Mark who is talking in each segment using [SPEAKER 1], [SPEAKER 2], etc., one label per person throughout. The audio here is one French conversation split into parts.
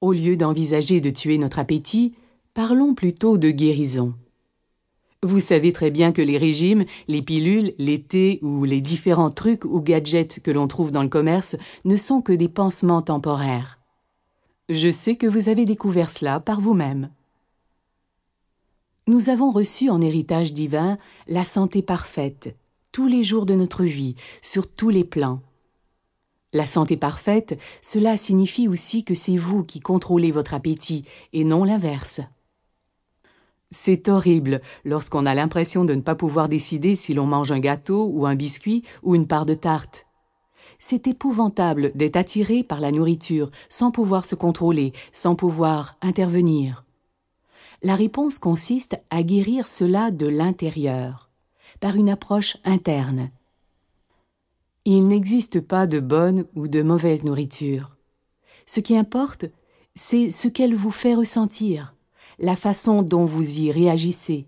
[SPEAKER 1] Au lieu d'envisager de tuer notre appétit, parlons plutôt de guérison. Vous savez très bien que les régimes, les pilules, les thés ou les différents trucs ou gadgets que l'on trouve dans le commerce ne sont que des pansements temporaires. Je sais que vous avez découvert cela par vous-même. Nous avons reçu en héritage divin la santé parfaite, tous les jours de notre vie, sur tous les plans. La santé parfaite, cela signifie aussi que c'est vous qui contrôlez votre appétit et non l'inverse. C'est horrible lorsqu'on a l'impression de ne pas pouvoir décider si l'on mange un gâteau ou un biscuit ou une part de tarte. C'est épouvantable d'être attiré par la nourriture sans pouvoir se contrôler, sans pouvoir intervenir. La réponse consiste à guérir cela de l'intérieur, par une approche interne. Il n'existe pas de bonne ou de mauvaise nourriture. Ce qui importe, c'est ce qu'elle vous fait ressentir, la façon dont vous y réagissez.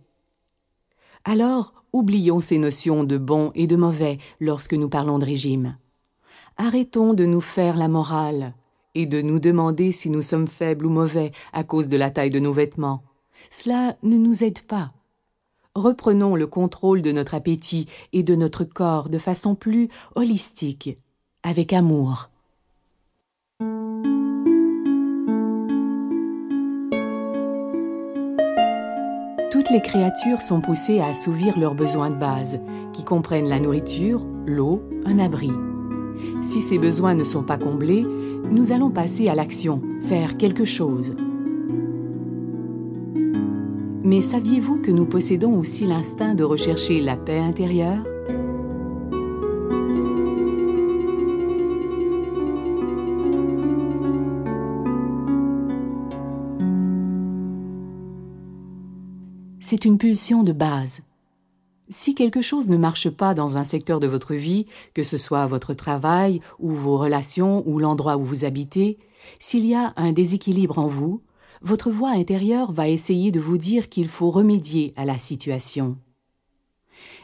[SPEAKER 1] Alors, oublions ces notions de bon et de mauvais lorsque nous parlons de régime. Arrêtons de nous faire la morale et de nous demander si nous sommes faibles ou mauvais à cause de la taille de nos vêtements. Cela ne nous aide pas. Reprenons le contrôle de notre appétit et de notre corps de façon plus holistique, avec amour. Toutes les créatures sont poussées à assouvir leurs besoins de base, qui comprennent la nourriture, l'eau, un abri. Si ces besoins ne sont pas comblés, nous allons passer à l'action, faire quelque chose. Mais saviez-vous que nous possédons aussi l'instinct de rechercher la paix intérieure? C'est une pulsion de base. Si quelque chose ne marche pas dans un secteur de votre vie, que ce soit votre travail ou vos relations ou l'endroit où vous habitez, s'il y a un déséquilibre en vous, votre voix intérieure va essayer de vous dire qu'il faut remédier à la situation.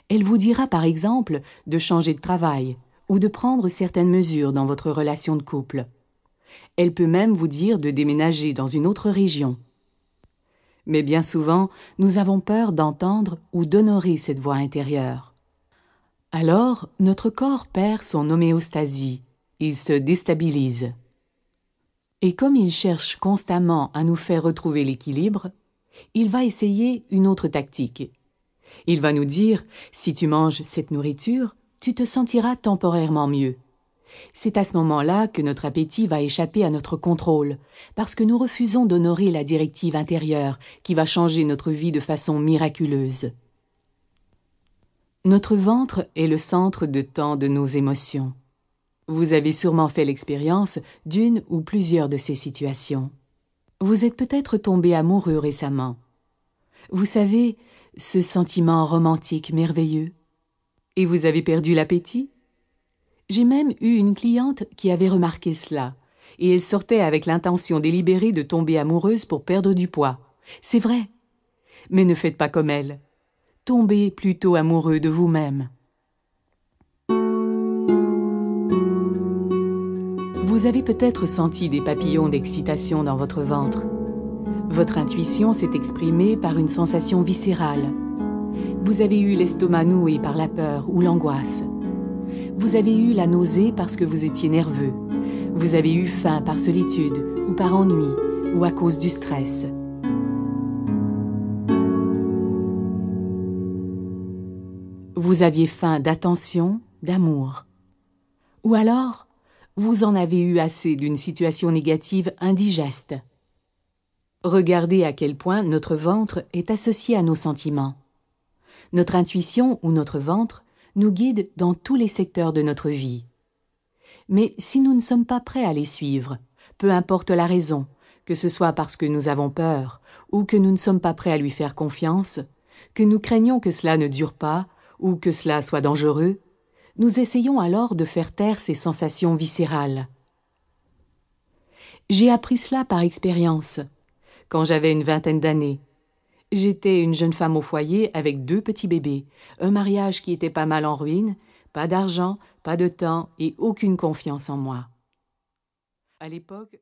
[SPEAKER 1] Elle vous dira par exemple de changer de travail ou de prendre certaines mesures dans votre relation de couple. Elle peut même vous dire de déménager dans une autre région mais bien souvent nous avons peur d'entendre ou d'honorer cette voix intérieure. Alors notre corps perd son homéostasie, il se déstabilise. Et comme il cherche constamment à nous faire retrouver l'équilibre, il va essayer une autre tactique. Il va nous dire si tu manges cette nourriture, tu te sentiras temporairement mieux. C'est à ce moment-là que notre appétit va échapper à notre contrôle, parce que nous refusons d'honorer la directive intérieure qui va changer notre vie de façon miraculeuse. Notre ventre est le centre de tant de nos émotions. Vous avez sûrement fait l'expérience d'une ou plusieurs de ces situations. Vous êtes peut-être tombé amoureux récemment. Vous savez, ce sentiment romantique merveilleux. Et vous avez perdu l'appétit j'ai même eu une cliente qui avait remarqué cela, et elle sortait avec l'intention délibérée de tomber amoureuse pour perdre du poids. C'est vrai. Mais ne faites pas comme elle. Tombez plutôt amoureux de vous-même. Vous avez peut-être senti des papillons d'excitation dans votre ventre. Votre intuition s'est exprimée par une sensation viscérale. Vous avez eu l'estomac noué par la peur ou l'angoisse. Vous avez eu la nausée parce que vous étiez nerveux. Vous avez eu faim par solitude ou par ennui ou à cause du stress. Vous aviez faim d'attention, d'amour. Ou alors, vous en avez eu assez d'une situation négative indigeste. Regardez à quel point notre ventre est associé à nos sentiments. Notre intuition ou notre ventre nous guident dans tous les secteurs de notre vie. Mais si nous ne sommes pas prêts à les suivre, peu importe la raison, que ce soit parce que nous avons peur, ou que nous ne sommes pas prêts à lui faire confiance, que nous craignons que cela ne dure pas, ou que cela soit dangereux, nous essayons alors de faire taire ces sensations viscérales. J'ai appris cela par expérience. Quand j'avais une vingtaine d'années, J'étais une jeune femme au foyer avec deux petits bébés, un mariage qui était pas mal en ruine, pas d'argent, pas de temps et aucune confiance en moi. À l'époque,